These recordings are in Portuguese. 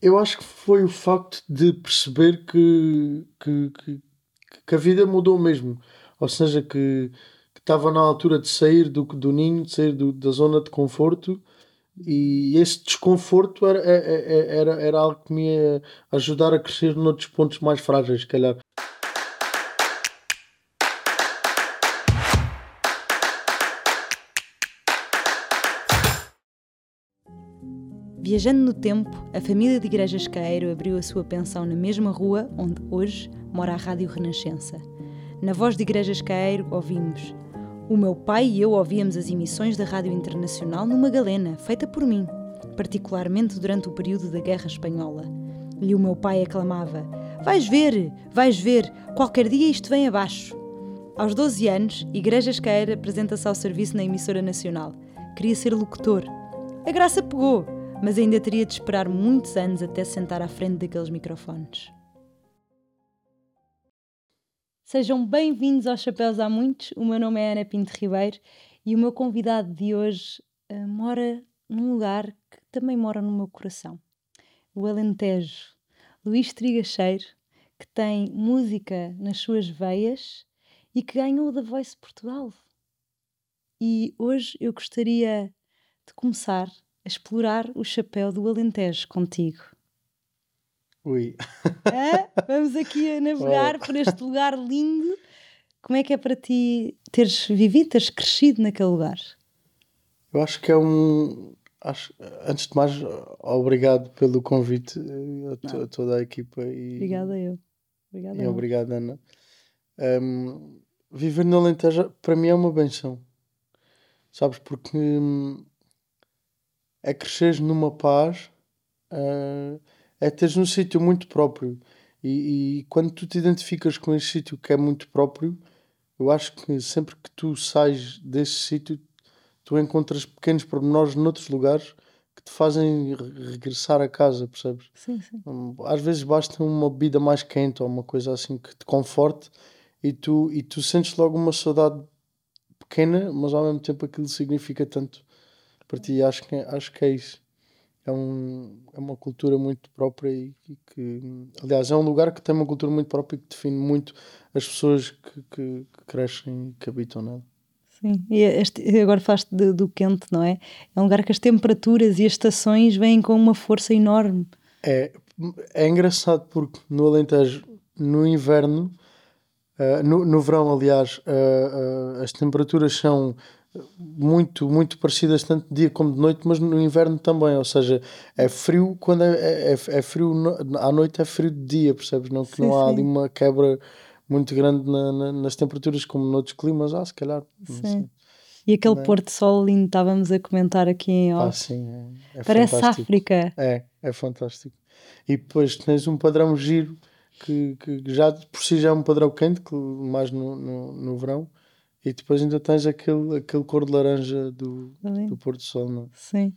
Eu acho que foi o facto de perceber que, que, que, que a vida mudou mesmo. Ou seja, que estava na altura de sair do, do ninho, de sair do- da zona de conforto. E esse desconforto era, é- é- é- era, era algo que me ia ajudar a crescer noutros pontos mais frágeis, se calhar. Viajando no tempo, a família de Igrejas Caeiro abriu a sua pensão na mesma rua onde hoje mora a Rádio Renascença. Na voz de Igrejas Caeiro ouvimos O meu pai e eu ouvíamos as emissões da Rádio Internacional numa galena, feita por mim, particularmente durante o período da Guerra Espanhola. E o meu pai aclamava Vais ver, vais ver, qualquer dia isto vem abaixo. Aos 12 anos, Igrejas Caeiro apresenta-se ao serviço na emissora nacional. Queria ser locutor. A graça pegou, mas ainda teria de esperar muitos anos até se sentar à frente daqueles microfones. Sejam bem-vindos aos Chapéus Há Muitos. O meu nome é Ana Pinto Ribeiro e o meu convidado de hoje eh, mora num lugar que também mora no meu coração. O Alentejo. Luís Trigacheiro, que tem música nas suas veias e que ganhou o The Voice Portugal. E hoje eu gostaria de começar a explorar o chapéu do Alentejo contigo. Ui. Vamos aqui a navegar por este lugar lindo. Como é que é para ti teres vivido, teres crescido naquele lugar? Eu acho que é um. Acho, antes de mais, obrigado pelo convite eh, a, a toda a equipa e, Obrigada eu. Obrigada e eu. obrigado, Ana. Hum, viver no Alentejo para mim é uma benção, sabes? Porque hum, é cresceres numa paz, ah, é teres um sítio muito próprio. E, e quando tu te identificas com esse sítio que é muito próprio, eu acho que sempre que tu sais desse sítio, tu encontras pequenos pormenores noutros lugares que te fazem re- regressar a casa, percebes? Sim, sim. Hum, Às vezes basta uma bebida mais quente ou uma coisa assim que te conforte e tu, e tu sentes logo uma saudade pequena, mas ao mesmo tempo aquilo significa tanto para ti. Acho que, é- acho que é isso. É, um, é uma cultura muito própria e, e que, aliás, é um lugar que tem uma cultura muito própria e que define muito as pessoas que, que, que crescem e que habitam nela. Sim. E este, e agora falaste de- do quente, não é? É um lugar que as temperaturas e as estações vêm com uma força enorme. É, é engraçado porque no Alentejo, no inverno, ah, no, no verão, aliás, ah, ah, as temperaturas são muito, muito parecidas tanto de dia como de noite, mas no inverno também, ou seja, é frio quando é, é, é- é frio no- à noite, é frio de dia, percebes? Não, que Sim, não há sim. ali uma quebra muito grande na- na- nas temperaturas como noutros climas, ah, se calhar. Sim. E aquele é? de sol lindo, estávamos a comentar aqui em Ah, off. sim, é, é Parece fantástico. África. É, é fantástico. E depois tens um padrão giro que, que já por si já é um padrão quente, que mais no, no, no verão, e depois ainda tens aquele, aquele cor de laranja do, Ali. do pôr do sol. Não? é? Sim.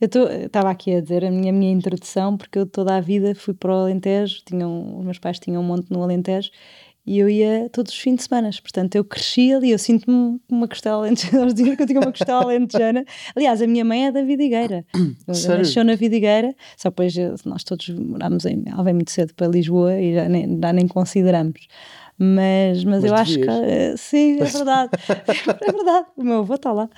Eu estava aqui a dizer a minha, a minha introdução, porque eu toda a vida fui para o Alentejo, tinham, os meus pais tinham um monte no Alentejo e eu ia todos os fins de semana. Portanto, eu cresci ali, eu sinto-me uma costela alentejana. Eles diziam que eu tinha uma costela alentejana. Aliás, a minha mãe é da Vidigueira. Sério? Nasceu na Vidigueira, só depois eh, nós todos morámos em. Veio muito cedo para Lisboa e já nem, já nem consideramos. Mas, mas, Mas eu acho que. eh, Sim, é verdade. é verdade. O meu avô está lá.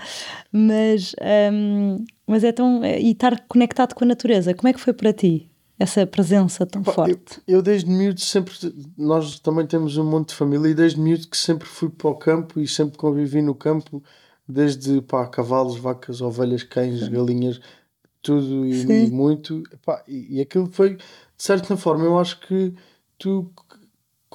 Mas, hum, mas é tão. E estar conectado com a natureza, como é que foi para ti? Essa presença tão Pá, forte. Eu, eu desde miúdo sempre, nós também temos um monte de família e desde miúdo que sempre fui para o campo e sempre convivi no campo, desde pá, cavalos, vacas, ovelhas, cães, galinhas, tudo e, Sim. e muito. Pá, e, e aquilo foi, de certa forma, eu acho que tu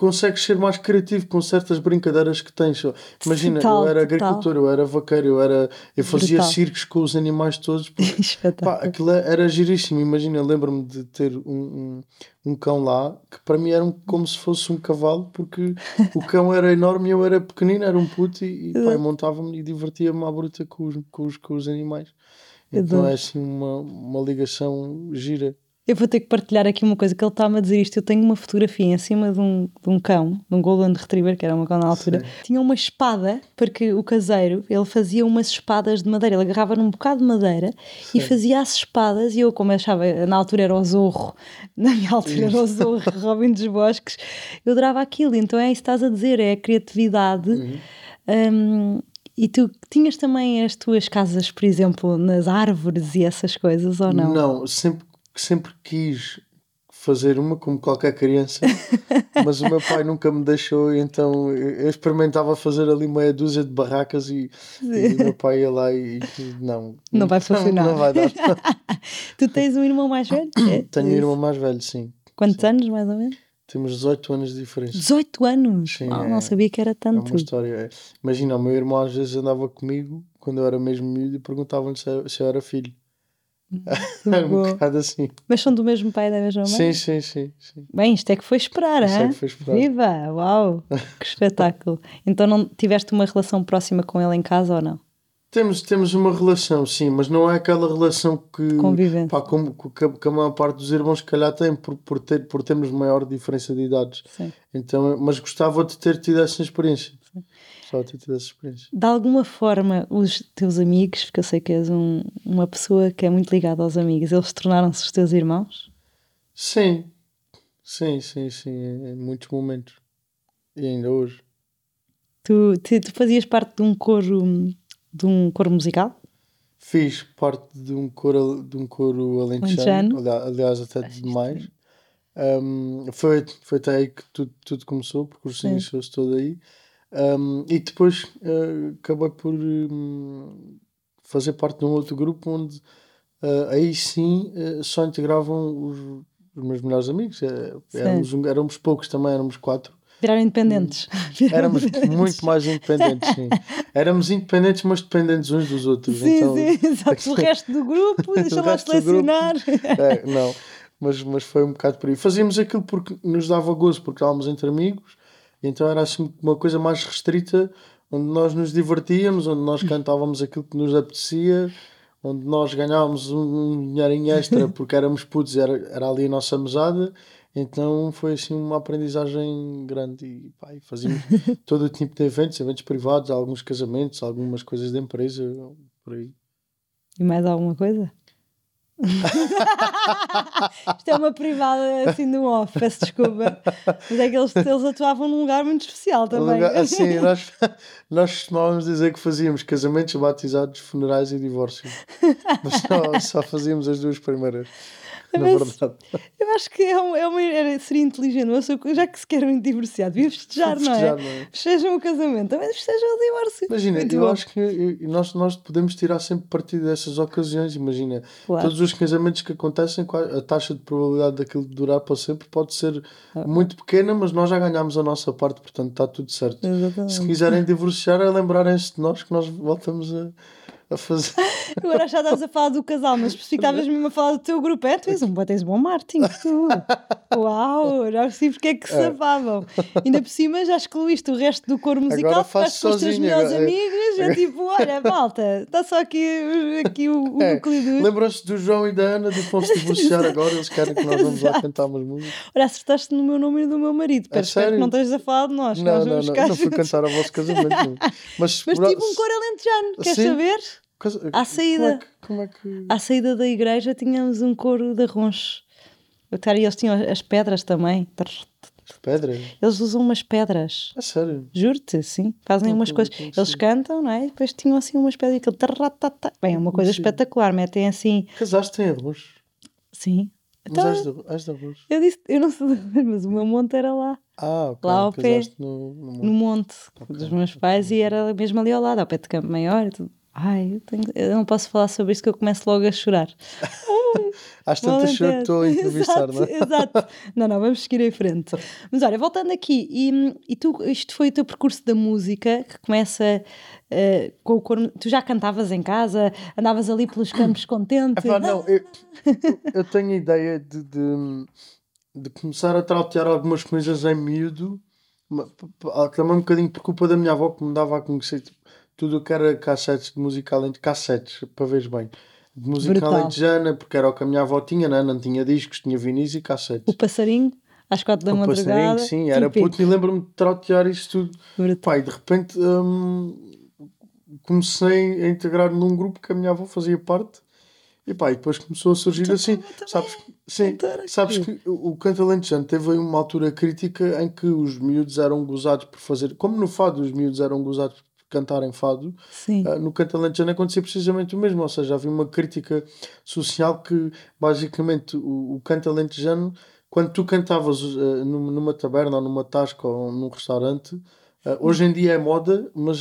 consegues ser mais criativo com certas brincadeiras que tens. Imagina, Total, eu era total. agricultor, eu era vaqueiro, eu, era, eu fazia Brutal. circos com os animais todos. porque Pá, aquilo era giríssimo. Imagina, lembro-me de ter um, um, um cão lá que para mim era um- como se fosse um cavalo, porque o cão era enorme e eu era pequenino, era um puto e, e montava-me e divertia-me à bruta com os, com os, com os animais. Então é assim uma, uma ligação gira. Eu vou ter que partilhar aqui uma coisa que ele está-me a dizer isto. Eu tenho uma fotografia em cima de um, de um cão, de um Golden Retriever, que era uma cão na altura. Sim. Tinha uma espada, porque o caseiro, ele fazia umas espadas de madeira. Ele agarrava num bocado de madeira e Sim. fazia as espadas. E eu, como achava, na altura era o Zorro, na minha altura era o Zorro, Robin dos Bosques, eu adorava aquilo. Então é isso que estás a dizer, é a criatividade. Uhum. Hum, e tu tinhas também as tuas casas, por exemplo, nas árvores e essas coisas, ou não? Não, sempre, sempre quis fazer uma, como qualquer criança, mas o meu pai nunca me deixou, então eu experimentava fazer ali meia dúzia de barracas e, e o meu pai ia lá e e não. Não vai funcionar. Não, vai dar. Tu tens um irmão mais velho? É, Tenho um irmão mais velho, sim. Quantos anos, mais ou menos? Temos 18 anos de diferença. 18 anos! Sim, Oh, é- não sabia que era É tanto. uma história. é. Imagina, o meu irmão às vezes andava comigo quando eu era mesmo miúdo e perguntavam-lhe se, se eu era filho. Era um bocado assim. Mas são do mesmo pai e da mesma mãe? Sim, sim, sim. sim. Bem, isto é que foi esperar, Isso é que foi esperar. Viva! Uau! Que espetáculo! Então não tiveste uma relação próxima com ele em casa ou não? Temos, temos uma relação, sim, mas não é aquela relação que, Convivência. pá, como, que, a- que a maior parte dos irmãos, se calhar, tem por, por, ter, por termos maior diferença de idades. Sim. Então, mas gostava de ter tido essa experiência. Ter tido essa experiência. De alguma forma, os teus amigos, porque eu sei que és um- uma pessoa que é muito ligada aos amigos, eles tornaram-se os teus irmãos? Sim, sim, sim, sim, em muitos momentos. E ainda hoje. Tu, tu, tu fazias parte de um coro, de um coro musical? Fiz parte de um coro, de um coro alentejano, Alentejano. ali- aliás, até demais. Um, foi, foi até aí que tudo, tudo começou, o percurso Sim. iniciou-se todo aí. Um, e depois uh, acabei por um, fazer parte de um outro grupo onde uh, aí sim uh, só integravam os, os meus melhores amigos. Sim. éramos, éramos poucos também, éramos quatro. Viraram independentes. Viraram Éramos independentes. muito mais independentes, sim. Éramos independentes, mas dependentes uns dos outros. Sim, então, sim, exato. O resto do grupo, deixa lá grupo. selecionar. É, não, mas, mas foi um bocado por aí. Fazíamos aquilo porque nos dava gozo, porque estávamos entre amigos, então era assim uma coisa mais restrita, onde nós nos divertíamos, onde nós cantávamos aquilo que nos apetecia, onde nós ganhávamos um, dinheirinho extra porque éramos putos, era, era ali a nossa mesada. Então foi assim uma aprendizagem grande e, pá, fazíamos todo o tipo de eventos, eventos privados, alguns casamentos, algumas coisas de empresa, por aí. E mais alguma coisa? Isto é uma privada assim no off, peço desculpa. Mas é que eles, eles atuavam num lugar muito especial também. Lugar- Assim, nós, nós costumávamos dizer que fazíamos casamentos, batizados, funerais e divórcios. Mas só, só fazíamos as duas primeiras. Na Mas- verdade. Eu acho que é uma, é uma- era- seria inteligente, que- já que se querem divorciar, devia festejar, não é? Não é? Festejam o casamento, também festejam o divórcio. Imagina, Muito eu bom. acho que nós, nós podemos tirar sempre partido dessas ocasiões. Imagina, Claro. todos os casamentos que acontecem, a taxa de probabilidade daquilo durar para sempre pode ser Ah. muito pequena, mas nós já ganhámos a nossa parte, portanto está tudo certo. Exatamente. Se quiserem divorciar, é lembrarem-se de nós que nós voltamos a, a fazer. Agora já estavas a falar do casal, mas estavas mesmo a falar do teu grupo. É, tu és um, tens bom marketing, tu. Uau, já percebi porque é que se safavam. Ainda por cima já excluíste o resto do coro musical, Agora ficaste faço com as tuas sozinho, melhores agora- amigas. É tipo, olha, malta, está só aqui, aqui o, o É, núcleo. Lembram-se do João e da Ana de se divorciar agora, eles querem que nós vamos lá cantar umas músicas. Olha, acertaste no meu nome e do meu marido. Espero, espero que não estejas a falar de nós. que Não, nós não, não, não fui cantar ao vosso casamento. Mas, Mas tive um coro alentejano, queres saber? À saída. Como é que. Como é que... À saída da igreja tínhamos um coro de roncho. Cara, e eles tinham as pedras também. As pedras? Eles usam umas pedras. É sério. Juro-te, sim. Fazem Não umas coisas. não Eles cantam, não é? E depois tinham assim umas pedras. Aquele. Bem, é uma coisa Sim. espetacular. Metem assim. Casaste em arroz. Sim. Mas Então, és de, és eu disse, eu não sei, mas o meu monte era lá, Ah, ok. Lá ao pé. Casaste no, no no monte. monte dos meus pais e era mesmo ali ao lado, ao pé de Campo Maior e tudo. Ai, eu, tenho- eu não posso falar sobre isso que eu começo logo a chorar. Às tantas eu que estou a entrevistar, exato, não é? Exato. Não, não, vamos seguir em frente. Mas olha, voltando aqui, e, e tu, isto foi o teu percurso da música que começa eh, com o coro. Tu já cantavas em casa, andavas ali pelos campos contente. Epá, não, eu, eu tenho a ideia de, de, de começar a trautear algumas coisas em miúdo, ah, também um bocadinho por culpa da minha avó que me dava a conhecer tipo, tudo o que era cassetes de música além de cassetes, para veres bem. de música Brutal. alentejana, porque era o que a minha avó tinha, né? não tinha discos, tinha vinis e cassetes. O passarinho, às quatro da O passarinho, madrugada. sim, era típico. puto e lembro-me de trautear isso tudo. Brutal. E de repente hum, comecei a integrar num grupo que a minha avó fazia parte. E pá, e depois começou a surgir assim. Sabes, que- sim, cantar sabes que o o canto alentejano teve uma altura crítica em que os miúdos eram gozados por fazer, como no fado os miúdos eram gozados por cantarem fado, ah, no canto alentejano acontecia precisamente o mesmo, ou seja, havia uma crítica social que basicamente o, o canto alentejano, quando tu cantavas numa, numa taberna ou numa tasca ou num restaurante, ah, hoje em dia é moda, mas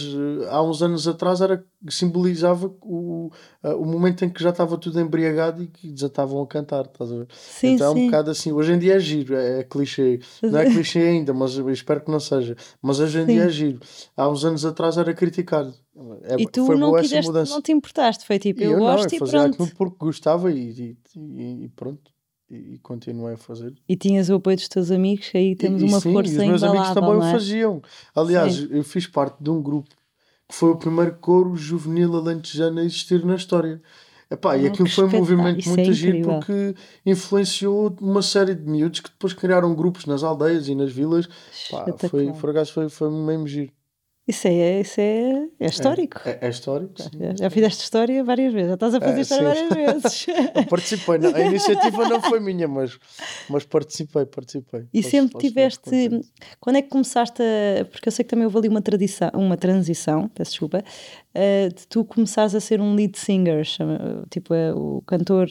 ah, há uns anos atrás era simbolizava o, ah, o momento em que já estava tudo embriagado e que já estavam a cantar, estás a ver? Sim, então é um sim. bocado assim, hoje em dia é giro, é, é clichê. Não é clichê ainda, mas espero que não seja. Mas hoje em dia Sim. é giro. Há uns anos atrás era criticado. É, E tu foi não quiseste, não te importaste, foi tipo, eu, eu não, gosto eu e fazia pronto. porque gostava e, e- e pronto. E, e continuei a fazer. E tinhas o apoio dos teus amigos, aí temos e, e uma sim, força e os meus amigos também o é? faziam. Aliás, Sim. eu fiz parte de um grupo que foi o primeiro coro juvenil alentejano a existir na história. Epá, e Ah, aquilo foi um movimento Isso é muito giro porque influenciou uma série de miúdos que depois criaram grupos nas aldeias e nas vilas. Pá, foi, acaso foi, foi mesmo giro. Isso é, isso é, é histórico. É, é histórico, sim. Já, já fizeste história várias vezes, já estás a fazer É, história sim. várias vezes. Participei, não- a iniciativa não foi minha, mas, mas participei, participei. E Posso- sempre posso tiveste. Quando é que começaste a. Porque eu sei que também houve ali uma, tradição, uma transição, peço desculpa, eh, de tu começares a ser um lead singer, chama- tipo eh, o cantor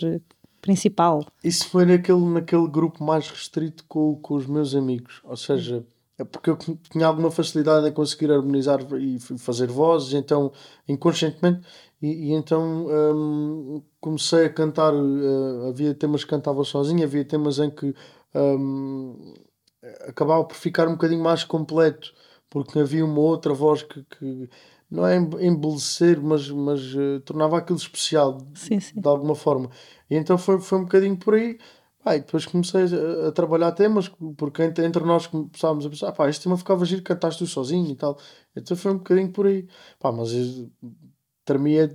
principal. Isso foi naquele, naquele grupo mais restrito com, com os meus amigos. Ou seja, é porque eu tinha alguma facilidade em conseguir harmonizar e fazer vozes, então, inconscientemente, e, e então hum, comecei a cantar. eh, havia temas que cantava sozinho, havia temas em que hum, acabava por ficar um bocadinho mais completo, porque havia uma outra voz que, que não é em- embelecer, mas, mas eh, tornava aquilo especial Sim, sim. de alguma forma. E então foi, foi um bocadinho por aí. Pá, e depois comecei a, a trabalhar temas, porque entre, entre nós começávamos a pensar, pá, este tema ficava giro, cantaste tu sozinho e tal. Então foi um bocadinho por aí. Pá, mas eu tremia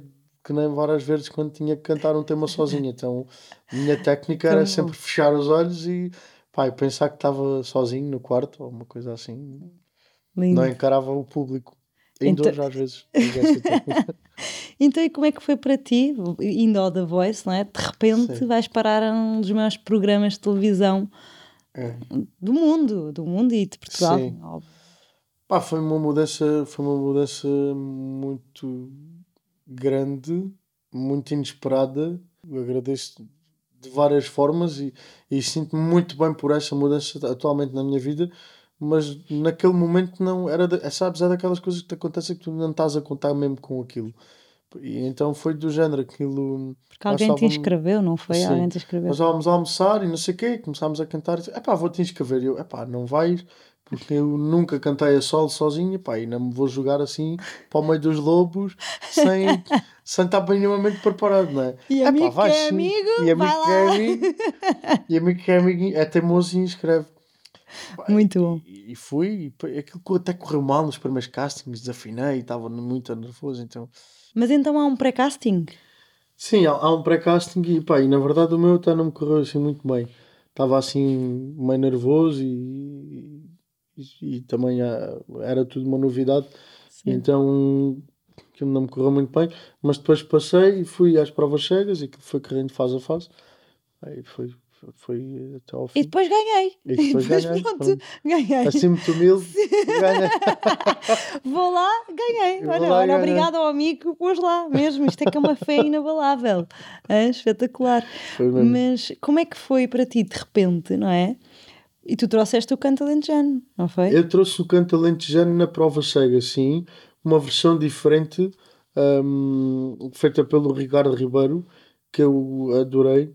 que nem várias vezes quando tinha que cantar um tema sozinho. Então a minha técnica era sempre fechar os olhos e pá, e pensar que estava sozinho no quarto ou uma coisa assim. Lindo. Não encarava o público. Ainda Então- às vezes. Então, e como é que foi para ti, indo ao The Voice, não é? De repente Sim. vais parar a um dos maiores programas de televisão É. do mundo, do mundo e de Portugal. Sim. óbvio. Pá, foi uma mudança, foi uma mudança muito grande, muito inesperada. Eu agradeço de várias formas e, e sinto-me muito bem por essa mudança atualmente na minha vida, mas naquele momento não era, de, é, sabes, é daquelas coisas que te acontecem que tu não estás a contar mesmo com aquilo. E então foi do género aquilo. Porque alguém te estávamos- inscreveu, não foi? Sim. Alguém te inscreveu. Nós estávamos a almoçar e não sei o quê, começámos a cantar e epá, vou-te inscrever. E eu, epá, não vais, porque eu nunca cantei a solo sozinho, epá, e não me vou jogar assim para o meio dos lobos sem, sem estar minimamente preparado, não é? E amigo vai que é amigo, e amigo vai que lá. é amigo, e amigo que é amigo, é teimoso e inscreve. Muito bom. E, e fui, e aquilo que até correu mal nos primeiros castings, desafinei, estava muito nervoso, então... Mas então há um pré-casting. Sim, há, há um pré-casting e, pá, e na verdade o meu até não me correu assim muito bem. Estava assim meio nervoso e, e, e também ah, era tudo uma novidade, Sim. então aquilo não me correu muito bem. Mas depois passei e fui às provas cegas e foi correndo fase a fase. Aí foi, foi, até ao fim. E depois ganhei. E depois ganhei, pronto, pronto. ganhei. Assim muito humilde, ganhei. Vou lá, ganhei. Vou olha, lá, olha obrigado ao amigo que pôs lá mesmo. Isto é que é uma fé inabalável. É espetacular. Mas como é que foi para ti de repente, não é? E tu trouxeste o canto alentejano, não foi? Eu trouxe o canto alentejano na prova cega, sim. Uma versão diferente, hum, feita pelo Ricardo Ribeiro, que eu adorei.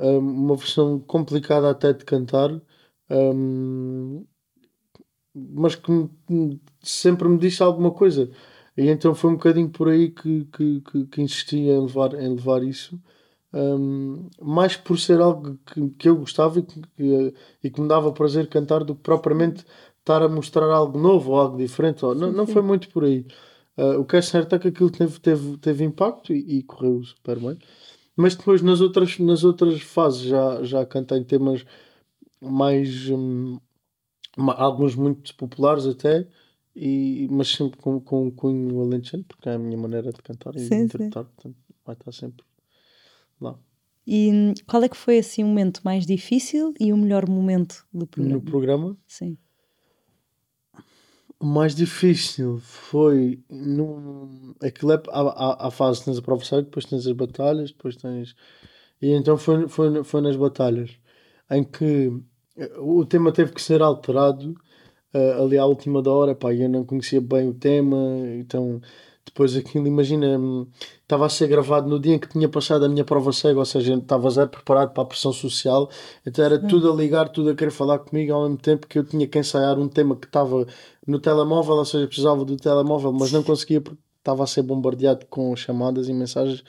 Uma versão complicada até de cantar, hum, mas que me- sempre me disse alguma coisa. E então foi um bocadinho por aí que, que, que, que insisti em levar, em levar isso. Hum, mais por ser algo que, que eu gostava e que, que- e que me dava prazer cantar do que propriamente estar a mostrar algo novo ou algo diferente. Ou- não, Sim, não sim. foi muito por aí. Ah, o que é certo é que aquilo teve, teve, teve impacto e, e correu super bem. Mas depois nas outras, nas outras fases já, já cantei temas mais. hum, alguns muito populares até, e, mas sempre com, com um cunho alentejano, porque é a minha maneira de cantar e de sim. interpretar, portanto vai estar sempre lá. E hum, qual é que foi assim o momento mais difícil e o melhor momento do programa? No programa, Sim. O mais difícil foi. No, aquilo é, há, há, há fase, tens a prova depois tens as batalhas, depois tens. E então foi, foi, foi nas batalhas em que eh, o tema teve que ser alterado eh, ali à última da hora, pá, eu não conhecia bem o tema, então depois aquilo, imagina, hum, estava a ser gravado no dia em que tinha passado a minha prova cega, ou seja, estava zero preparado para a pressão social, então era tudo a ligar, tudo a querer falar comigo ao mesmo tempo que eu tinha que ensaiar um tema que estava no telemóvel, ou seja, precisava do telemóvel, mas não conseguia porque estava a ser bombardeado com chamadas e mensagens,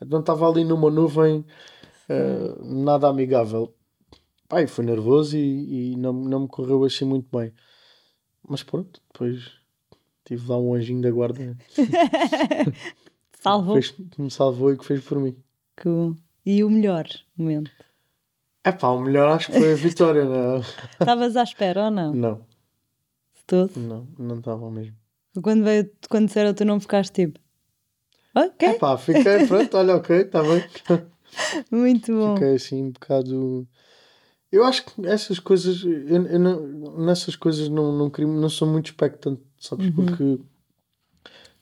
então estava ali numa nuvem eh, nada amigável. Pai, foi nervoso e, e não, não me correu assim muito bem. Mas pronto, depois tive lá um anjinho da guarda Salvou. fez, que me salvou e que fez por mim. Que- E o melhor momento? É pá, o melhor acho que foi a vitória, não? Estavas à espera ou não? Não, De todo? não, não estava mesmo. Quando, veio, quando disseram o teu nome ficaste tipo. Ok, É pá, fiquei, pronto, olha, ok, está bem. muito bom. Fiquei assim um bocado. Eu acho que essas coisas, eu, eu não, nessas coisas não, não, crio, não sou muito expectante, sabes? Uhum. Porque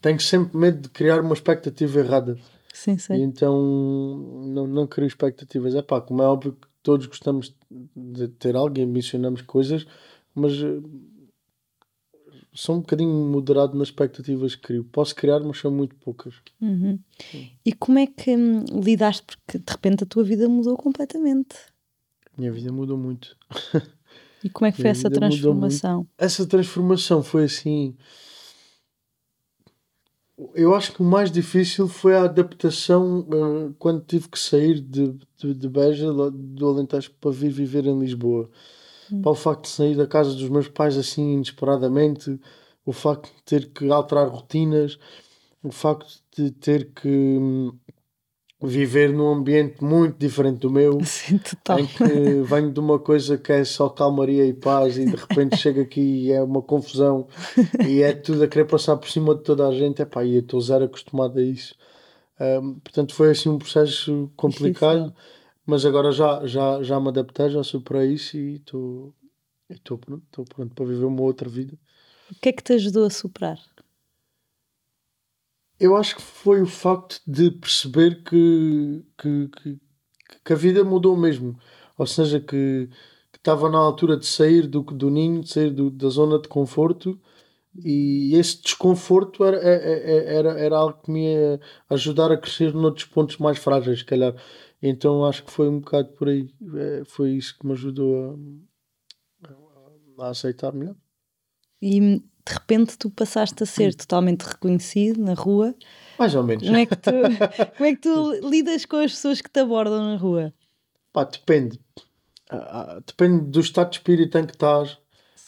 tenho sempre medo de criar uma expectativa errada. Sim, E sim. então não, não crio expectativas. É pá, como é óbvio que todos gostamos de ter algo e ambicionamos coisas, mas eh, sou um bocadinho moderado nas expectativas que crio. Posso criar, mas são muito poucas. Uhum. E como é que hum, lidaste? Porque de repente a tua vida mudou completamente. Minha vida mudou muito. E como é que foi essa transformação? Essa transformação foi assim. Eu acho que o mais difícil foi a adaptação eh, quando tive que sair de, de, de Beja, do Alentejo, para vir viver em Lisboa. Para o facto de sair da casa dos meus pais assim inesperadamente, o facto de ter que alterar rotinas, o facto de ter que hum, viver num ambiente muito diferente do meu Sim, total. em que venho de uma coisa que é só calmaria e paz e de repente chego aqui e é uma confusão e é tudo a querer passar por cima de toda a gente, epá, e eu estou zero acostumado a isso. Ahm, portanto, foi assim um processo complicado, Difícil. mas agora já, já, já me adaptei, já superei isso e estou estou pronto, estou pronto para viver uma outra vida. O que é que te ajudou a superar? Eu acho que foi o facto de perceber que, que, que, que a vida mudou mesmo. Ou seja, que estava na altura de sair do, do ninho, de sair do- da zona de conforto, e esse desconforto era, é- é- era, era algo que me ia ajudar a crescer noutros pontos mais frágeis, se calhar. Então acho que foi um bocado por aí. É, foi isso que me ajudou a, a aceitar melhor. E de repente tu passaste a ser totalmente reconhecido na rua. Mais ou menos. Como é que tu, como é que tu lidas com as pessoas que te abordam na rua? Pá, depende. Ah, ah, depende do estado de espírito em que estás,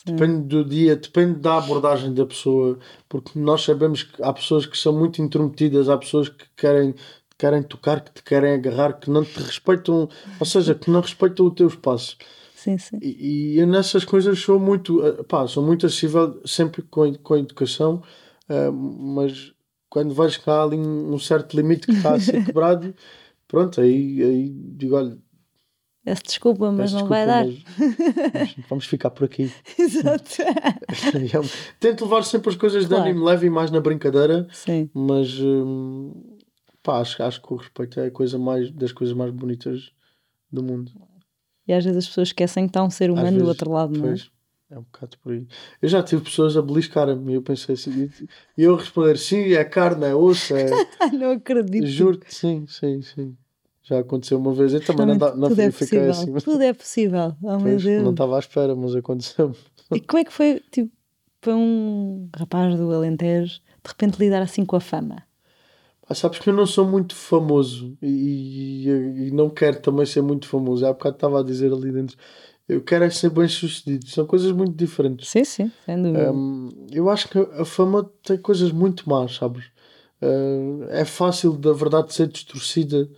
depende do dia, depende da abordagem da pessoa, porque nós sabemos que há pessoas que são muito intrometidas, há pessoas que querem, querem tocar, que te querem agarrar, que não te respeitam, ou seja, que não respeitam o teu espaço. Sim, sim. E, eu nessas coisas sou muito, eh, pá, sou muito acessível, sempre com, a- com a educação, eh, mas quando que há ali um, certo limite que está a ser quebrado, pronto, aí, aí digo, olha, Peço desculpa, mas Peço não vai dar. desculpa, mas- mas vamos ficar por aqui. Exato. Eu Tento levar sempre as coisas de Claro. ânimo leve e mais na brincadeira, Sim. mas hum, pá, acho, acho que o respeito é a coisa mais, das coisas mais bonitas do mundo. E às vezes as pessoas esquecem que está um ser humano do vezes, outro lado, não é? Pois, é um bocado por aí. Eu já tive pessoas a beliscarem-me e eu pensei assim, e eu responder sim, é carne, é osso, é. não acredito. Juro-te, sim, sim, sim. Já aconteceu uma vez. Eu também não, Realmente, da- não tudo é fiquei possível. assim. Tudo é possível. Oh, Pois, não estava à espera, mas aconteceu. E como é que foi, tipo, para um rapaz do Alentejo, de repente lidar assim com a fama? Ah, sabes que eu não sou muito famoso e, e- e não quero também ser muito famoso. Há bocado estava a dizer ali dentro. Eu quero é ser bem sucedido. São coisas muito diferentes. Sim, sim, sem dúvida. Hum, eu acho que a fama tem coisas muito más, sabes? Ah, é fácil da verdade ser distorcida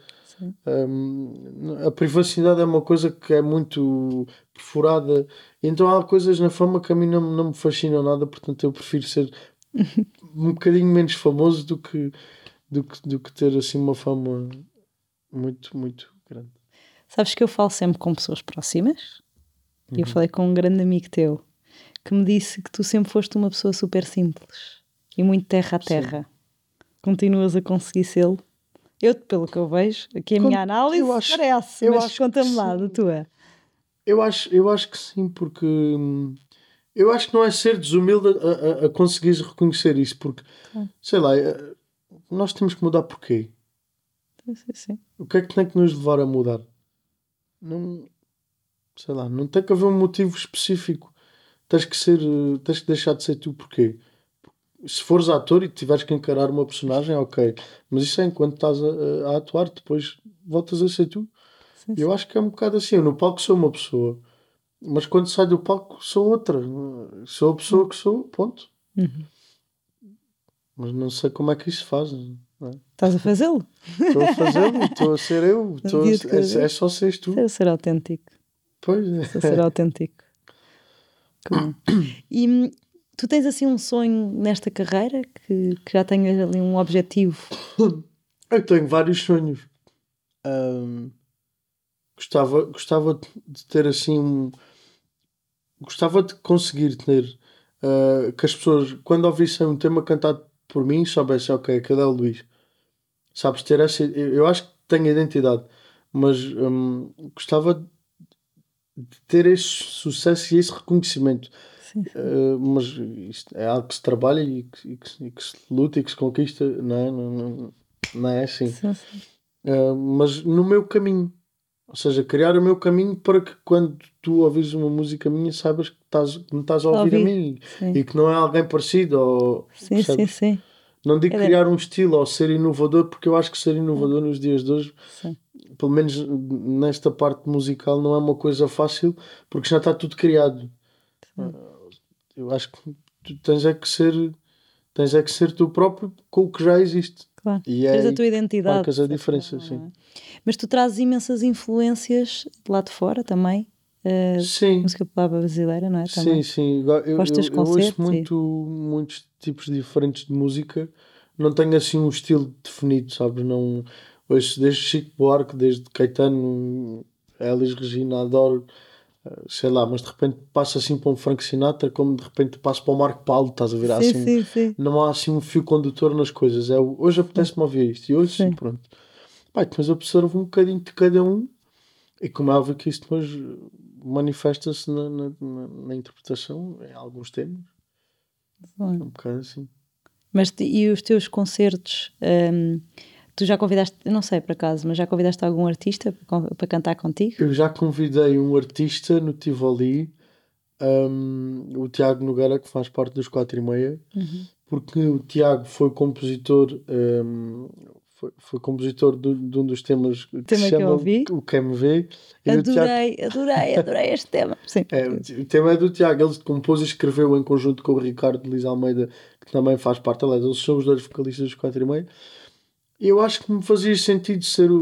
Um, a privacidade é uma coisa que é muito perfurada. Então há coisas na fama que a mim não, não me fascinam nada, portanto eu prefiro ser um bocadinho menos famoso do que, do que, do que ter assim uma fama muito, muito grande. Sabes que eu falo sempre com pessoas próximas e eu falei com um grande amigo teu que me disse que tu sempre foste uma pessoa super simples e muito terra a terra. Continuas a conseguir sê-lo? Eu, pelo que eu vejo, aqui a Con- minha análise eu acho- parece, eu mas acho que conta-me lá sim. da tua. Eu acho, eu acho que sim, porque hum, eu acho que não é ser desumilde a, a, a conseguires reconhecer isso, porque sei lá, nós temos que mudar porquê? Sim, sim. O que é que tem que nos levar a mudar? Não, sei lá, não tem que haver um motivo específico. Tens que ser, eh, tens que deixar de ser tu porquê? Se fores ator e tiveres que encarar uma personagem, ok. Mas isso é enquanto estás a, a atuar, depois voltas a ser tu. sim, Eu acho que é um bocado assim. Eu no palco sou uma pessoa, mas quando saio do palco sou outra. Sou a pessoa que sou, ponto. Uhum. Mas não sei como é que isso se faz. é? Estás a fazê-lo? Estou a fazê-lo, estou a ser eu. Estou a- é, é só seres tu. Ser, ser autêntico. Pois é. Ser, ser autêntico. E hum, tu tens assim um sonho nesta carreira que, que já tenhas ali um objetivo? Eu tenho vários sonhos. Ahm, gostava, gostava de ter assim um. Gostava de conseguir ter ah, que as pessoas, quando ouvissem um tema cantado por mim, soubessem, ok, aquele é o Luís. Sabes, ter essa. Eu, acho que tenho identidade, mas hum, gostava de ter esse sucesso e esse reconhecimento. Sim. Uh, mas isto é algo que se trabalha e que, e que- e que se luta e que se conquista, não é? Não, não, não é assim. Sim, sim. Uh, mas no meu caminho, ou seja, criar o meu caminho para que quando tu ouvires uma música minha saibas que, estás, que me estás a ouvir a Ouvir. mim Sim. e que não é alguém parecido. Ou, Sim, sim, percebes? sim. Não digo É criar um estilo ou ser inovador, porque eu acho que ser inovador nos dias de hoje, Sim. pelo menos nesta parte musical, não é uma coisa fácil porque já está tudo criado. Eu acho que tu tens é que ser tens é que ser tu próprio com o que já existe. Claro. E é a tua identidade. marcas a diferença, sim. é? Mas tu trazes imensas influências de lá de fora também. eh, Sim, música popular brasileira, não é? Também. sim, sim. Eu, teus eu, eu ouço concertos e- muito, muitos tipos diferentes de música. Não tenho assim um estilo definido, sabes? Não ouço desde Chico Buarque, desde Caetano, Elis Regina, adoro. Eh, Sei lá, mas de repente passo assim para um Frank Sinatra, como de repente passo para o Marco Paulo, estás a ver? Há sim, assim um- sim, sim. não há assim um fio condutor nas coisas. É, hoje apetece-me ouvir isto e hoje Sim. pronto. Pai, depois observo um bocadinho de cada um e como é óbvio que isso depois manifesta-se na, na, na- na interpretação em alguns temas. É um bocado assim. Mas e os teus concertos? hum, tu já convidaste, não sei por acaso, mas já convidaste algum artista para, para cantar contigo? Eu já convidei um artista no Tivoli, um, o Tiago Nogueira, que faz parte dos 4 e meia, Uhum. porque o Tiago foi compositor, um, foi, foi compositor de, de um dos temas que Tema se que eu chama ouvi. o QMV. E o Tiago Adorei, adorei, adorei este tema. Sim. É, o tema é do Tiago, ele compôs e escreveu em conjunto com o Ricardo Liz Almeida, que também faz parte, aliás, eles são os dois vocalistas dos 4 e meio. Eu acho que me fazia sentido ser o.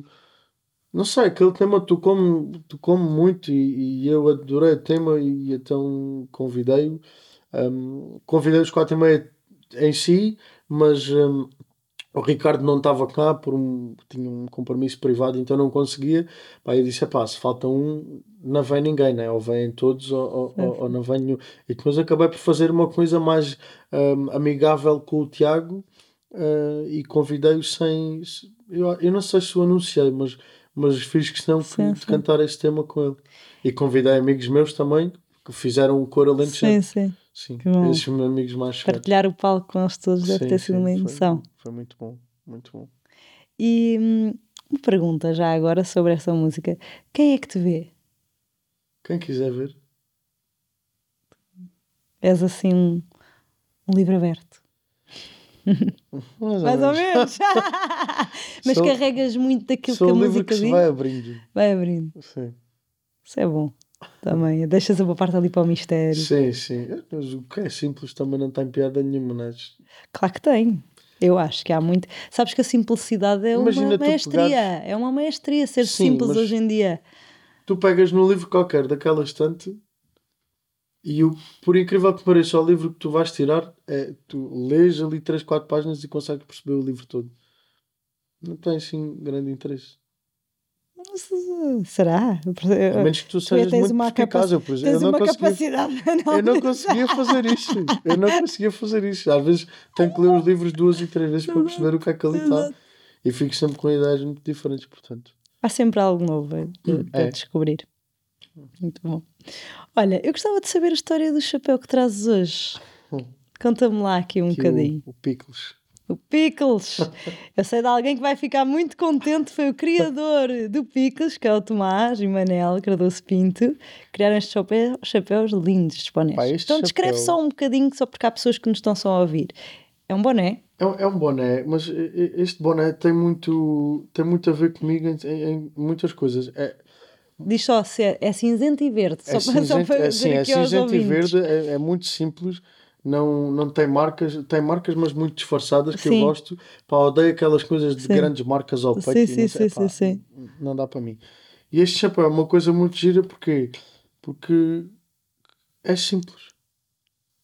o- não sei, aquele tema tocou-me tocou muito e, e eu adorei o tema e então convidei-o. Um, convidei os 4 e meio em si, mas um, o Ricardo não estava cá por um, tinha um compromisso privado, então não conseguia. Pá, eu disse: pá, se falta um, não vem ninguém, né? ou vêm todos, ou, ou, ou- não vem nenhum. E depois acabei por fazer uma coisa mais hum, amigável com o Tiago eh, e convidei-o sem. Eu, eu não sei se o anunciei, mas, mas fiz questão de- Sim, de sim. cantar esse tema com ele. E convidei amigos meus também que fizeram o coro Sim, alentejano. sim. Sim, bom. esses meus amigos mais. Partilhar o palco com eles todos deve Sim, ter sido sim, uma foi- emoção. Foi, muito bom, muito bom. E hum, uma pergunta já agora sobre essa música: quem é que te vê? Quem quiser ver. És assim um, um livro aberto. Mais, Mais ou menos. Mas Sou- carregas muito daquilo que a música que diz. vai abrindo. Vai abrindo. Sim, Isso é bom. Também. Deixas uma parte ali para o mistério. sim. sim. Mas o que é simples também não tem piada nenhuma, né? Claro que tem. Eu acho que há muito. Sabes que a simplicidade é Imagina uma maestria. pegares- É uma maestria ser Sim, simples hoje em dia. Tu pegas num livro qualquer daquela estante e o, por incrível que pareça, o livro que tu vais tirar é tu lês ali 3, 4 páginas e consegues perceber o livro todo. Não tem assim grande interesse. Será? A menos que tu sejas tens muito uma perspicaz. Eu, por exemplo, eu não uma conseguia, capacidade. eu não conseguia fazer isso. Eu não conseguia fazer isso. Às vezes tenho que ler os livros duas e três vezes para perceber o que é que ali está. E fico sempre com ideias muito diferentes, portanto. Há sempre algo novo a É. descobrir. Muito bom. Olha, eu gostava de saber a história do chapéu que trazes hoje. Hum. Conta-me lá aqui um Que bocadinho. o, o Pickles. O Pickles. Eu sei de alguém que vai ficar muito contente. Foi o criador do Pickles, que é o Tomás e Manel Cardoso Pinto. Criaram estes chapéus, chapéus lindos, este então descreve chapéu- só um bocadinho, só porque há pessoas que nos estão só a ouvir. É um boné? É, um- é um boné, mas este boné tem muito, tem muito a ver comigo em, em- em muitas coisas. É, Diz só se é, é cinzento e verde. é só, para, só cinzento, para é, sim, é cinzento e verde, é, é muito simples. Não, não tem marcas, tem marcas, mas muito disfarçadas que Sim. eu gosto. Pá, odeio aquelas coisas de Sim. grandes marcas ao Sim, peito. e sim, não sim, pá, sim, Não dá para mim. E este chapéu é uma coisa muito gira porque, porque é simples.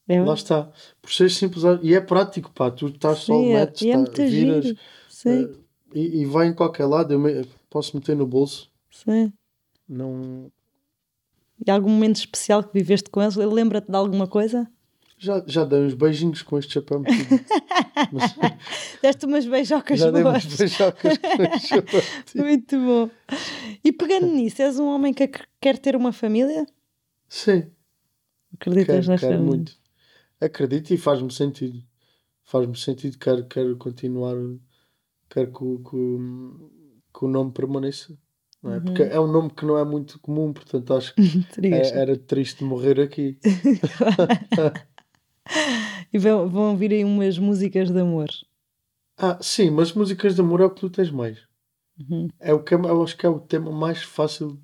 É, Lá está. Por ser simples e é prático, pá. Tu estás só sim, é, metes, é tá, viras. Sim, eh, e, e vai em qualquer lado. Eu me- posso meter no bolso. sim. Não, E algum momento especial que viveste com eles? Lembra-te de alguma coisa? já, já dei uns beijinhos com este chapéu metido. Mas Deste umas beijocas já dei boas. umas beijocas com este chapéu metido. Muito bom. E pegando nisso, és um homem que quer ter uma família? Sim, Acreditas quero, nesta quero muito. Acredito e faz-me sentido. Faz-me sentido. Quero, quero continuar. Quero que, que, o- que o nome permaneça. É? Uhum. Porque é um nome que não é muito comum, portanto acho que é- era triste morrer aqui. E vão, vão vir aí umas músicas de amor. Ah, sim, mas músicas de amor é o que tu tens mais. Uhum. É o que é- eu acho que é o tema mais fácil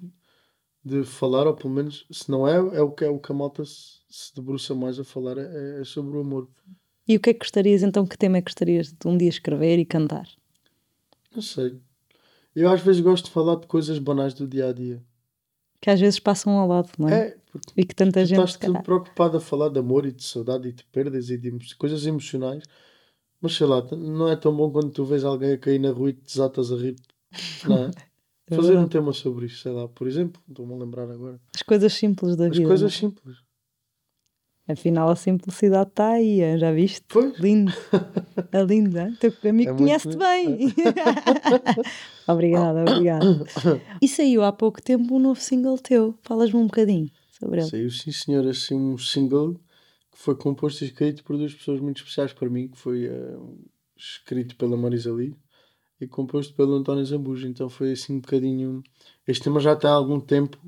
de falar, ou pelo menos, se não é, é o que é o que a malta se, se debruça mais a falar, é, é sobre o amor. E o que é que gostarias, então, que tema é que gostarias de um dia escrever e cantar? Não sei. Eu às vezes gosto de falar de coisas banais do dia a dia. Que às vezes passam ao lado, não é? É, E que tanta tu gente. estás calhar- preocupado a falar de amor e de saudade e de perdas e de coisas emocionais, mas sei lá, não é tão bom quando tu vês alguém a cair na rua e te desatas a rir, não é? É Fazer um tema sobre isto, sei lá, por exemplo, estou-me a lembrar agora. As coisas simples da As vida. coisas não simples. É? Afinal, a simplicidade está aí, já viste? Pois. Lindo. É lindo, hein? teu amigo É conhece-te bem. obrigada, obrigada. E saiu há pouco tempo um novo single teu. Falas-me um bocadinho sobre ele. Saiu, sim senhor, assim um single que foi composto e escrito por duas pessoas muito especiais para mim, que foi eh, escrito pela Marisa Lee e composto pelo António Zambujo. Então foi assim um bocadinho. Este tema já está há algum tempo.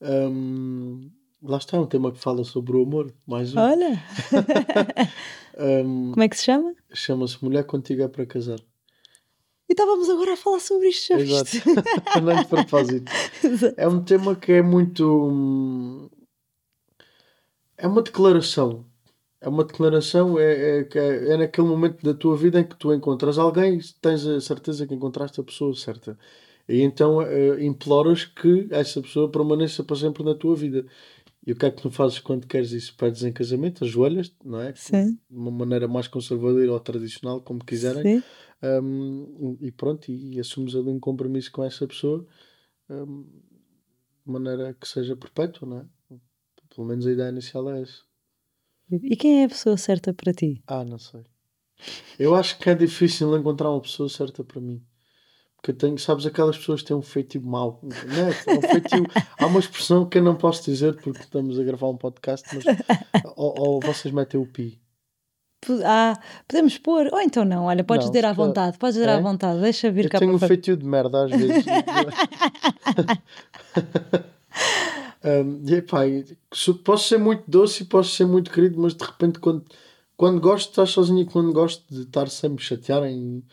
Ahm, lá está, é um tema que fala sobre o amor, mais um. Olha, Ahm, como é que se chama? Chama-se Mulher Contigo é para Casar. E estávamos agora a falar sobre isto, já Exato. Não de propósito. É um tema que é muito. hum, É uma declaração. É uma declaração, é, é, é, é naquele momento da tua vida em que tu encontras alguém e tens a certeza que encontraste a pessoa certa. E então eh, imploras que essa pessoa permaneça para sempre na tua vida. E o que é que tu fazes quando queres isso? Pedes em casamento, ajoelhas, não é? Sim. De uma maneira mais conservadora ou tradicional, como quiserem. Sim. Um, e pronto, e, e assumes ali um compromisso com essa pessoa um, de maneira que seja perpétua, não é? Pelo menos a ideia inicial é essa. E quem é a pessoa certa para ti? Ah, não sei. Eu acho que é difícil encontrar uma pessoa certa para mim. Porque eu tenho, sabes, aquelas pessoas que têm um feitio mau. Não é? É um feitio, há uma expressão que eu não posso dizer porque estamos a gravar um podcast, mas ou, ou vocês metem o pi. Ah, podemos pôr. Ou então não, olha, podes Não, dizer à vontade, podes dizer à É? vontade, deixa vir Eu cá tenho um para feitio de merda às vezes. Um, e, epá, so- posso ser muito doce e posso ser muito querido, mas de repente, quando, quando gosto de estar sozinho e quando gosto de estar sem me chatearem,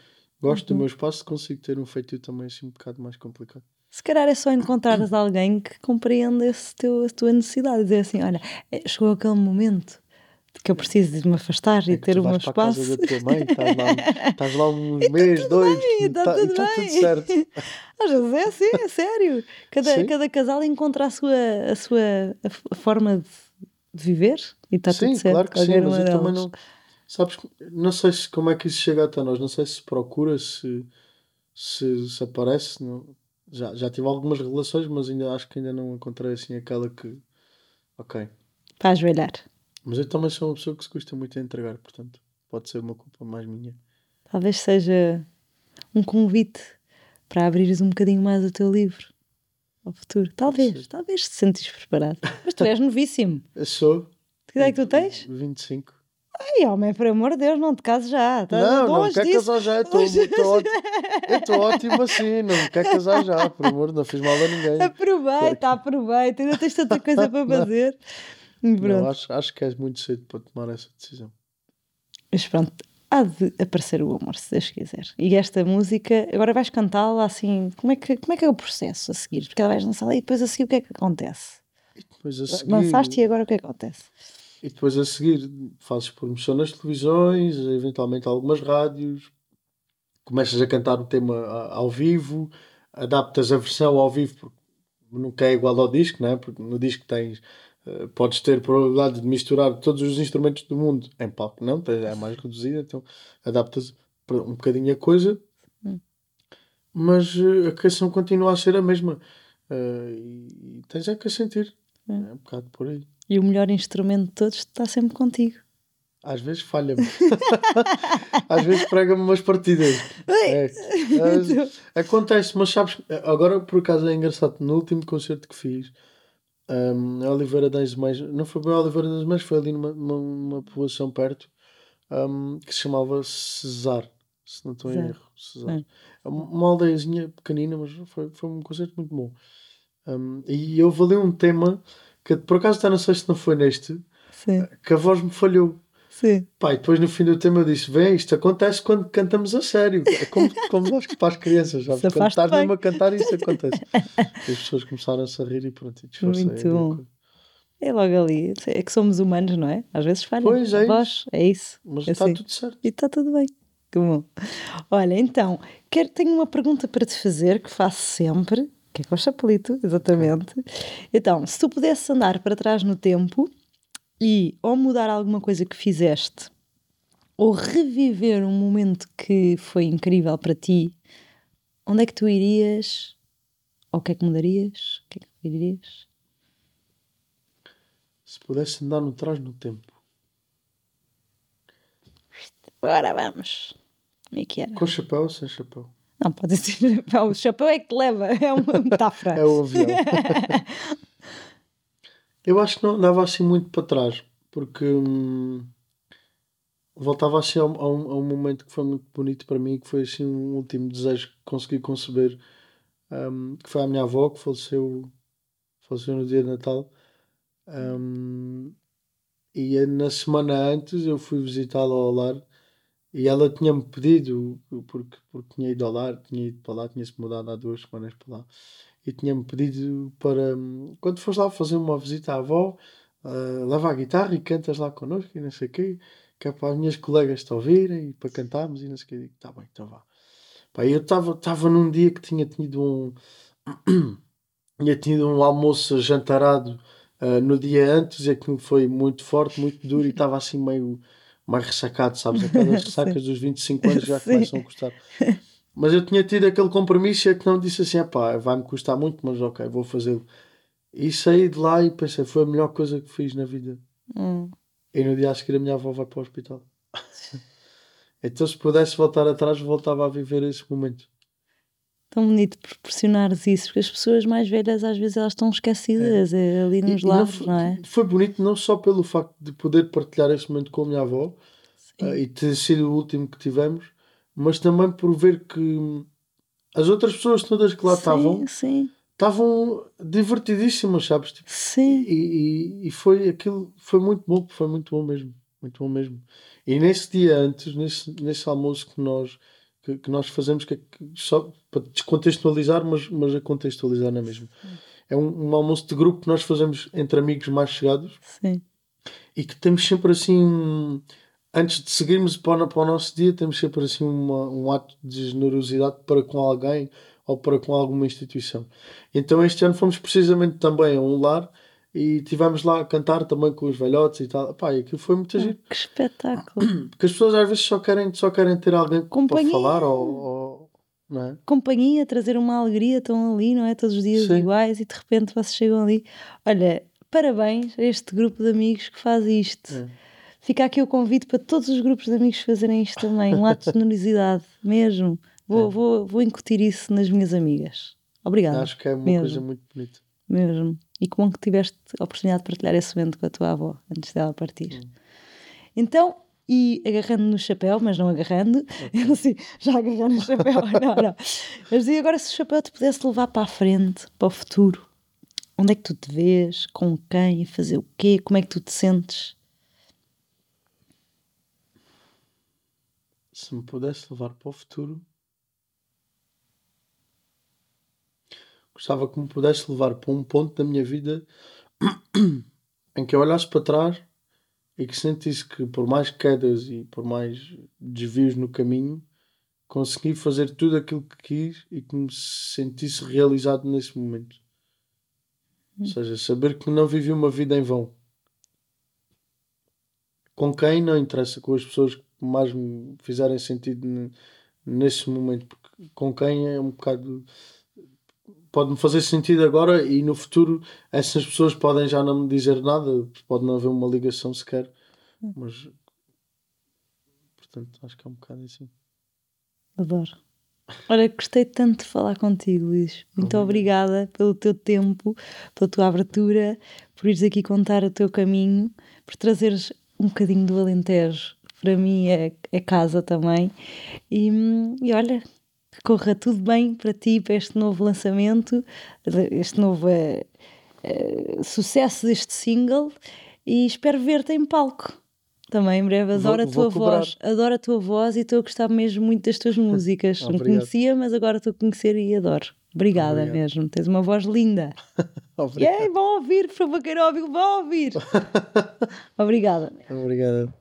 gosto do meu espaço, consigo ter um feitio também assim um bocado mais complicado. Se calhar é só encontrares alguém que compreenda esse teu, a tua necessidade. Dizer assim: olha, eh, chegou aquele momento, que eu preciso de me afastar e É que ter o meu espaço. casa da tua mãe, estás lá, estás lá uns meses, dois, bem, e tá tá- e tudo tá bem. certo. Às vezes é assim, é sério. Cada, Sim. cada casal encontra a sua, a sua a forma de, de viver e está tudo certo. claro que sim, mas eu também não. Sabes, não sei se, como é que isso chega até nós, não sei se procura, se, se, se aparece. Não. Já, já tive algumas relações, mas ainda acho que ainda não encontrei assim aquela que. Ok. Para ajoelhar. Mas eu também sou uma pessoa que se custa muito a entregar, portanto, pode ser uma culpa mais minha. Talvez seja um convite para abrires um bocadinho mais o teu livro ao futuro. Talvez, ser. talvez te sentes preparado. Mas tu és novíssimo. Eu sou. Que idade é que tu tens? 25. Ai, homem, por amor de Deus, não te cases já. Estás Não, não longe quer disso. casar já. Estou ótimo, ótimo assim. Não quer casar já, por amor, não fiz mal a ninguém. Aproveita, aproveita. Ainda tens tanta coisa para fazer. Não, acho, acho que és muito cedo para tomar essa decisão. Mas pronto, há de aparecer o amor, se Deus quiser. E esta música, agora vais cantá-la assim. Como é, que, como é que é o processo a seguir? Porque ela vais lançá-la e depois a seguir o que é que acontece? E depois a seguir, Lançaste e agora o que é que acontece? E depois a seguir fazes promoção nas televisões, eventualmente algumas rádios, começas a cantar o tema ao vivo, adaptas a versão ao vivo porque nunca é igual ao disco, né? porque no disco tens eh, podes ter probabilidade de misturar todos os instrumentos do mundo em palco, não, é mais reduzida, então adaptas um bocadinho a coisa, Hum. mas eh, a canção continua a ser a mesma eh, e, tens é que a sentir, é Hum. um bocado por aí. E o melhor instrumento de todos está sempre contigo. Às vezes falha-me. Às vezes prega-me umas partidas. É, acontece, mas sabes, agora por acaso é engraçado. No último concerto que fiz, um, a Oliveira das Mães, não foi bem a Oliveira das Mães, foi ali numa, numa, povoação perto um, que se chamava Cesar, se não estou em erro. Cesar. É. É uma uma aldeiazinha pequenina, mas foi, foi um concerto muito bom. Um, e eu ali um tema que por acaso até não sei se não foi neste, Sim, que a voz me falhou. sim. Pá, e depois no fim do tema eu disse: Vem, isto acontece quando cantamos a sério. É como, como nós que para as crianças, sabes? Quando estás mesmo a cantar, isso acontece. E as pessoas começaram-se a rir e pronto, e disfarcei Muito bom. É logo ali. É que somos humanos, não é? Às vezes falha. Pois, é A isso. voz, é isso. Mas Eu está sei. tudo certo. E está tudo bem. Que bom. Olha, então, quero, tenho uma pergunta para te fazer que faço sempre, que é com o chapelito, exatamente. Então, se tu pudesses andar para trás no tempo e ou mudar alguma coisa que fizeste, ou reviver um momento que foi incrível para ti, onde é que tu irias? Ou o que é que mudarias? O que é que irias? Se pudesse andar no trás no tempo, Agora vamos. Como é que era? com chapéu ou sem chapéu? Não, pode ser chapéu. O chapéu é que leva, é uma metáfora. É o avião. eu acho que não andava assim muito para trás, porque hum, voltava assim a um, a um- um momento que foi muito bonito para mim, que foi assim um último desejo que consegui conceber, hum, que foi a minha avó que faleceu, faleceu no dia de Natal. Hum, e na semana antes eu fui visitá-la ao lar e ela tinha-me pedido, porque, porque tinha ido ao lar, tinha ido para lá, tinha-se mudado há duas semanas para lá, e tinha-me pedido para, hum, quando fores lá fazer uma visita à avó, ah, leva a guitarra e cantas lá connosco e não sei o quê, que é para as minhas colegas te ouvirem e para cantarmos e não sei o quê. Digo, tá bem, então vá. Pá, eu estava num dia que tinha tido um tinha tido um almoço jantarado ah, no dia antes e aquilo foi muito forte, muito duro e estava assim meio mais ressacado, sabes? Aquelas ressacas dos 25 anos já começam a custar. Mas eu tinha tido aquele compromisso e é que não disse assim, pá, vai-me custar muito, mas ok, vou fazê-lo. E saí de lá e pensei, foi a melhor coisa que fiz na vida. Hum. E no dia a seguir a minha avó vai para o hospital. então se pudesse voltar atrás, voltava a viver esse momento. Tão bonito proporcionares isso, porque as pessoas mais velhas às vezes elas estão esquecidas é ali nos E- lares, foi, não é? foi bonito não só pelo facto de poder partilhar esse momento com a minha avó eh, e ter sido o último que tivemos, mas também por ver que as outras pessoas todas que lá estavam estavam divertidíssimas, sabes? Tipo, sim. e, e, e foi aquilo, foi muito bom, foi muito bom mesmo, muito bom mesmo. E nesse dia antes, nesse, nesse almoço que nós, que, que nós fazemos, que, é que só para descontextualizar, mas, mas a contextualizar na mesma. É um, um almoço de grupo que nós fazemos entre amigos mais chegados sim. e que temos sempre assim, antes de seguirmos para o, para o nosso dia, temos sempre assim uma, um ato de generosidade para com alguém ou para com alguma instituição. Então este ano fomos precisamente também a um lar e tivemos lá a cantar também com os velhotes e tal. Pá, e aquilo foi muito giro. Que espetáculo! Porque as pessoas às vezes só querem, só querem ter alguém Companhia. para falar ou, ou- não é? Companhia, trazer uma alegria, estão ali, não é? Todos os dias Sim. iguais e de repente vocês chegam ali. Olha, parabéns a este grupo de amigos que faz isto. É. Fica aqui o convite para todos os grupos de amigos fazerem isto também. Um ato de generosidade, mesmo. Vou, É. vou, vou incutir isso nas minhas amigas. Obrigada. Acho que é uma Mesmo. coisa muito bonita. Mesmo. E que bom que tiveste a oportunidade de partilhar esse momento com a tua avó antes dela partir. Então, e agarrando no chapéu, mas não agarrando, eu assim, já agarrando no chapéu, não, não. Mas e agora se o chapéu te pudesse levar para a frente, para o futuro, onde é que tu te vês, com quem, fazer o quê, como é que tu te sentes? Se me pudesse levar para o futuro, gostava que me pudesse levar para um ponto da minha vida em que eu olhasse para trás e que sentisse que, por mais quedas e por mais desvios no caminho, consegui fazer tudo aquilo que quis e que me sentisse realizado nesse momento. Ou seja, saber que não vivi uma vida em vão. Com quem não interessa, com as pessoas que mais me fizerem sentido ne- nesse momento, porque com quem é um bocado. Pode-me fazer sentido agora e no futuro essas pessoas podem já não me dizer nada, pode não haver uma ligação sequer, mas. Portanto, acho que é um bocado assim. Adoro. Olha, gostei tanto de falar contigo, Luís. Muito obrigada pelo teu tempo, pela tua abertura, por ires aqui contar o teu caminho, por trazeres um bocadinho do Alentejo. Para mim é, é casa também. E, hum, e olha, corra tudo bem para ti, para este novo lançamento, este novo eh, eh, sucesso deste single. E espero ver-te em palco. Também em breve adoro Vou- a tua voz, adoro a tua voz e estou a gostar mesmo muito das tuas músicas. Não conhecia, mas agora estou a conhecer e adoro. Obrigada Obrigado. mesmo, tens uma voz linda. Obrigado. Yay, vão ouvir, por favor, quem não ouviu, vão ouvir. Obrigada. Obrigado.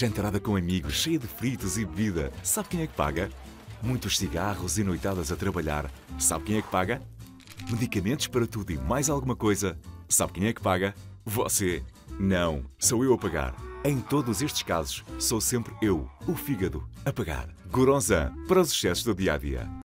Jantarada com amigos, cheia de fritos e bebida. Sabe quem é que paga? Muitos cigarros e noitadas a trabalhar. Sabe quem é que paga? Medicamentos para tudo e mais alguma coisa. Sabe quem é que paga? Você. Não, sou eu a pagar. Em todos estes casos, sou sempre eu, o fígado, a pagar. Goronzan, para os excessos do dia a dia.